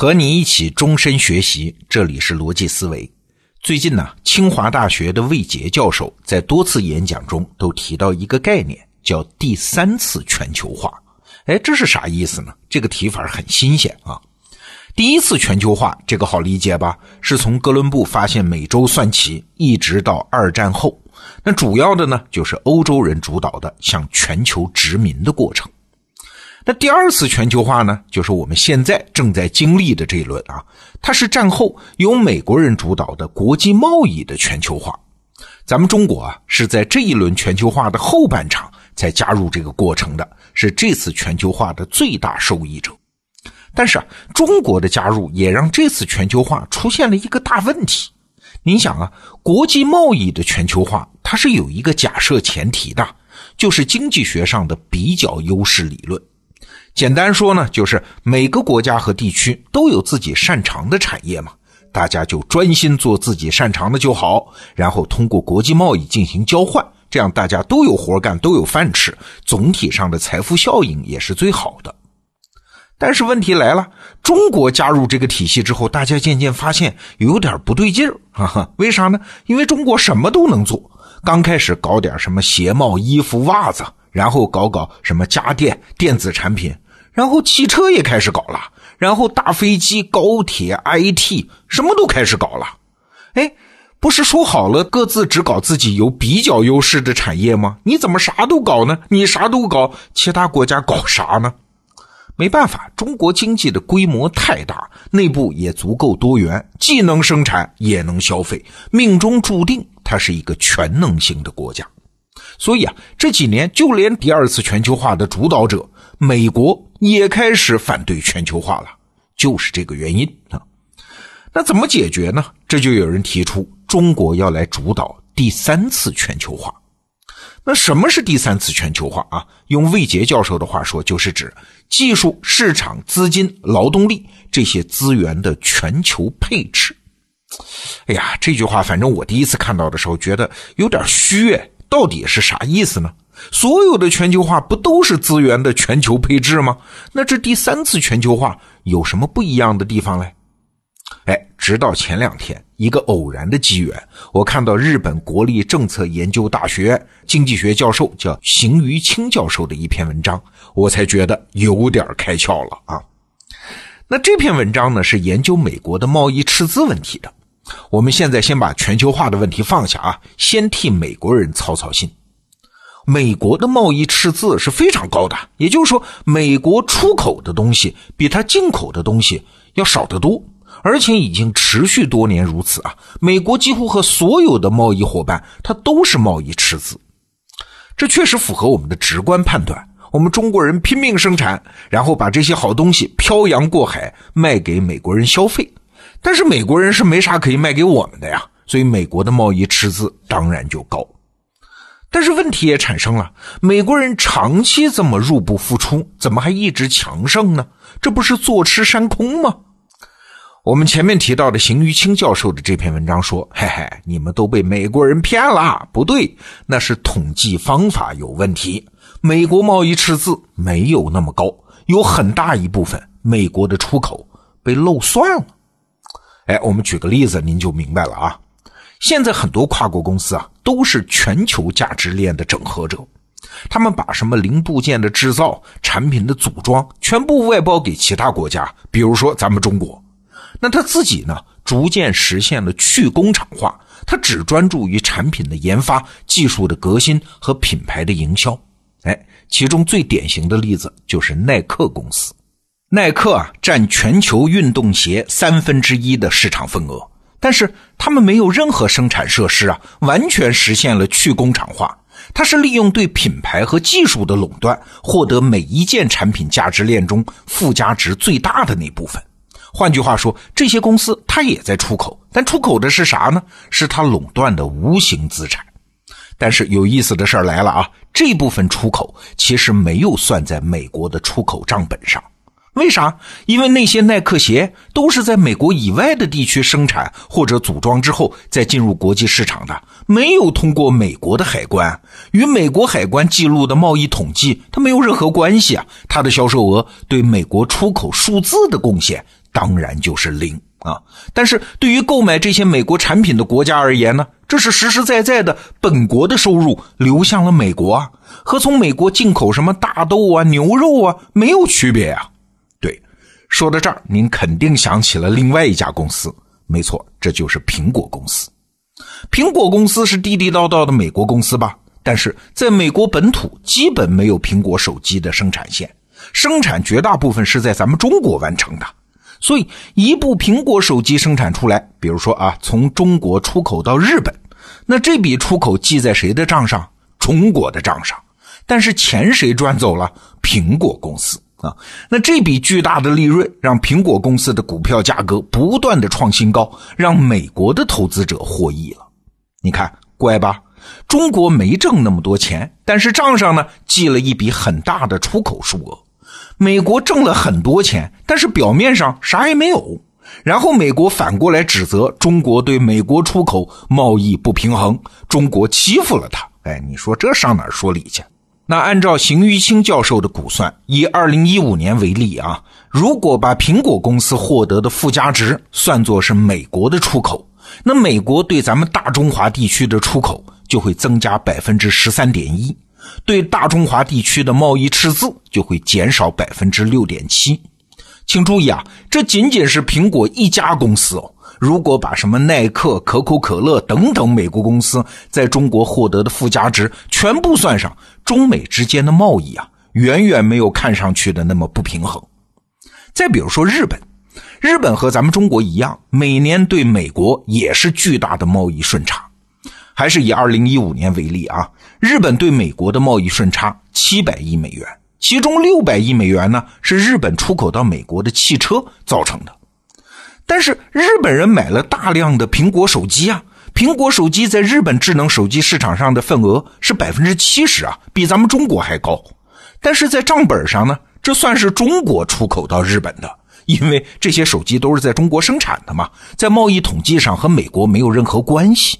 和你一起终身学习，这里是逻辑思维。最近呢，清华大学的魏杰教授在多次演讲中都提到一个概念，叫“第三次全球化”。哎，这是啥意思呢？这个提法很新鲜啊！第一次全球化，这个好理解吧？是从哥伦布发现美洲算起，一直到二战后，那主要的呢，就是欧洲人主导的向全球殖民的过程。那第二次全球化呢，就是我们现在正在经历的这一轮啊，它是战后由美国人主导的国际贸易的全球化。咱们中国啊，是在这一轮全球化的后半场才加入这个过程的，是这次全球化的最大受益者。但是啊，中国的加入也让这次全球化出现了一个大问题。您想啊，国际贸易的全球化，它是有一个假设前提的，就是经济学上的比较优势理论。简单说呢，就是每个国家和地区都有自己擅长的产业嘛，大家就专心做自己擅长的就好，然后通过国际贸易进行交换，这样大家都有活干，都有饭吃，总体上的财富效应也是最好的。但是问题来了，中国加入这个体系之后，大家渐渐发现有点不对劲儿，哈哈，为啥呢？因为中国什么都能做，刚开始搞点什么鞋帽、衣服、袜子，然后搞搞什么家电、电子产品。然后汽车也开始搞了，然后大飞机、高铁、IT 什么都开始搞了。哎，不是说好了各自只搞自己有比较优势的产业吗？你怎么啥都搞呢？你啥都搞，其他国家搞啥呢？没办法，中国经济的规模太大，内部也足够多元，既能生产也能消费，命中注定它是一个全能型的国家。所以啊，这几年就连第二次全球化的主导者美国。也开始反对全球化了，就是这个原因啊。那怎么解决呢？这就有人提出，中国要来主导第三次全球化。那什么是第三次全球化啊？用魏杰教授的话说，就是指技术、市场、资金、劳动力这些资源的全球配置。哎呀，这句话反正我第一次看到的时候觉得有点虚，哎，到底是啥意思呢？所有的全球化不都是资源的全球配置吗？那这第三次全球化有什么不一样的地方嘞？哎，直到前两天，一个偶然的机缘，我看到日本国立政策研究大学经济学教授叫邢于清教授的一篇文章，我才觉得有点开窍了啊。那这篇文章呢，是研究美国的贸易赤字问题的。我们现在先把全球化的问题放下啊，先替美国人操操心。美国的贸易赤字是非常高的，也就是说，美国出口的东西比它进口的东西要少得多，而且已经持续多年如此啊。美国几乎和所有的贸易伙伴，它都是贸易赤字，这确实符合我们的直观判断。我们中国人拼命生产，然后把这些好东西漂洋过海卖给美国人消费，但是美国人是没啥可以卖给我们的呀，所以美国的贸易赤字当然就高。但是问题也产生了，美国人长期这么入不敷出，怎么还一直强盛呢？这不是坐吃山空吗？我们前面提到的邢玉清教授的这篇文章说：“嘿嘿，你们都被美国人骗了，不对，那是统计方法有问题。美国贸易赤字没有那么高，有很大一部分美国的出口被漏算了。”哎，我们举个例子，您就明白了啊。现在很多跨国公司啊，都是全球价值链的整合者，他们把什么零部件的制造、产品的组装全部外包给其他国家，比如说咱们中国。那他自己呢，逐渐实现了去工厂化，他只专注于产品的研发、技术的革新和品牌的营销。哎，其中最典型的例子就是耐克公司。耐克啊，占全球运动鞋三分之一的市场份额。但是他们没有任何生产设施啊，完全实现了去工厂化。它是利用对品牌和技术的垄断，获得每一件产品价值链中附加值最大的那部分。换句话说，这些公司它也在出口，但出口的是啥呢？是它垄断的无形资产。但是有意思的事儿来了啊，这部分出口其实没有算在美国的出口账本上。为啥？因为那些耐克鞋都是在美国以外的地区生产或者组装之后再进入国际市场的，没有通过美国的海关，与美国海关记录的贸易统计它没有任何关系啊！它的销售额对美国出口数字的贡献当然就是零啊。但是对于购买这些美国产品的国家而言呢，这是实实在在的本国的收入流向了美国啊，和从美国进口什么大豆啊、牛肉啊没有区别啊。说到这儿，您肯定想起了另外一家公司，没错，这就是苹果公司。苹果公司是地地道道的美国公司吧？但是在美国本土基本没有苹果手机的生产线，生产绝大部分是在咱们中国完成的。所以，一部苹果手机生产出来，比如说啊，从中国出口到日本，那这笔出口记在谁的账上？中国的账上。但是钱谁赚走了？苹果公司啊。那这笔巨大的利润让苹果公司的股票价格不断的创新高，让美国的投资者获益了。你看，怪吧？中国没挣那么多钱，但是账上呢记了一笔很大的出口数额。美国挣了很多钱，但是表面上啥也没有。然后美国反过来指责中国对美国出口贸易不平衡，中国欺负了他。哎，你说这上哪说理去？那按照邢玉清教授的估算，以二零一五年为例啊，如果把苹果公司获得的附加值算作是美国的出口，那美国对咱们大中华地区的出口。就会增加百分之十三点一，对大中华地区的贸易赤字就会减少百分之六点七。请注意啊，这仅仅是苹果一家公司哦。如果把什么耐克、可口可乐等等美国公司在中国获得的附加值全部算上，中美之间的贸易啊，远远没有看上去的那么不平衡。再比如说日本，日本和咱们中国一样，每年对美国也是巨大的贸易顺差。还是以二零一五年为例啊，日本对美国的贸易顺差七百亿美元，其中六百亿美元呢是日本出口到美国的汽车造成的。但是日本人买了大量的苹果手机啊，苹果手机在日本智能手机市场上的份额是百分之七十啊，比咱们中国还高。但是在账本上呢，这算是中国出口到日本的，因为这些手机都是在中国生产的嘛，在贸易统计上和美国没有任何关系。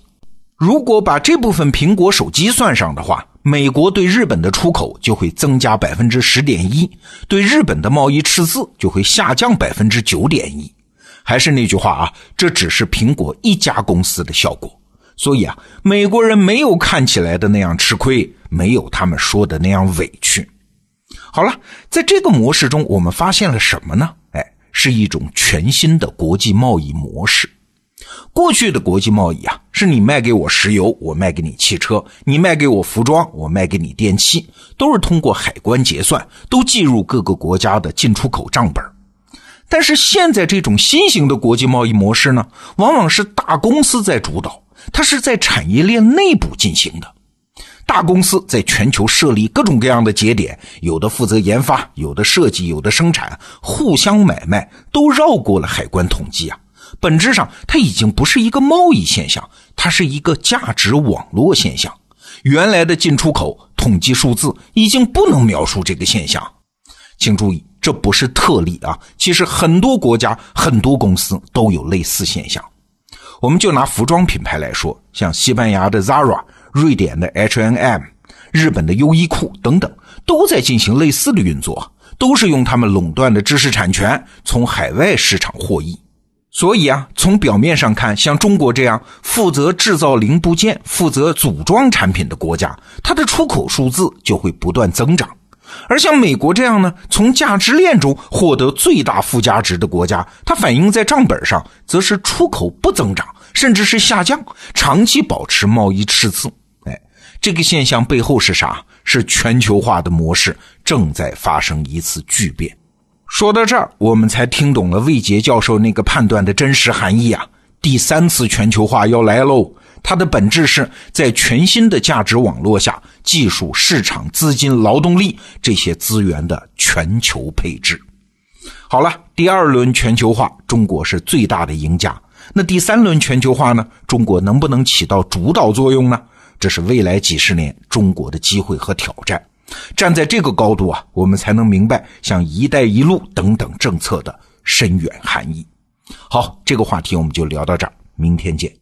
如果把这部分苹果手机算上的话，美国对日本的出口就会增加百分之十点一，对日本的贸易赤字就会下降百分之九点一。还是那句话啊，这只是苹果一家公司的效果。所以啊，美国人没有看起来的那样吃亏，没有他们说的那样委屈。好了，在这个模式中，我们发现了什么呢？哎，是一种全新的国际贸易模式。过去的国际贸易啊，是你卖给我石油，我卖给你汽车；你卖给我服装，我卖给你电器，都是通过海关结算，都计入各个国家的进出口账本。但是现在这种新型的国际贸易模式呢，往往是大公司在主导，它是在产业链内部进行的。大公司在全球设立各种各样的节点，有的负责研发，有的设计，有的生产，互相买卖，都绕过了海关统计啊。本质上，它已经不是一个贸易现象，它是一个价值网络现象。原来的进出口统计数字已经不能描述这个现象。请注意，这不是特例啊，其实很多国家、很多公司都有类似现象。我们就拿服装品牌来说，像西班牙的 Zara、瑞典的 H&M、日本的优衣库等等，都在进行类似的运作，都是用他们垄断的知识产权从海外市场获益。所以啊，从表面上看，像中国这样负责制造零部件、负责组装产品的国家，它的出口数字就会不断增长；而像美国这样呢，从价值链中获得最大附加值的国家，它反映在账本上则是出口不增长，甚至是下降，长期保持贸易赤字。哎，这个现象背后是啥？是全球化的模式正在发生一次巨变。说到这儿，我们才听懂了魏杰教授那个判断的真实含义啊！第三次全球化要来喽，它的本质是在全新的价值网络下，技术、市场、资金、劳动力这些资源的全球配置。好了，第二轮全球化，中国是最大的赢家。那第三轮全球化呢？中国能不能起到主导作用呢？这是未来几十年中国的机会和挑战。站在这个高度啊，我们才能明白像“一带一路”等等政策的深远含义。好，这个话题我们就聊到这儿，明天见。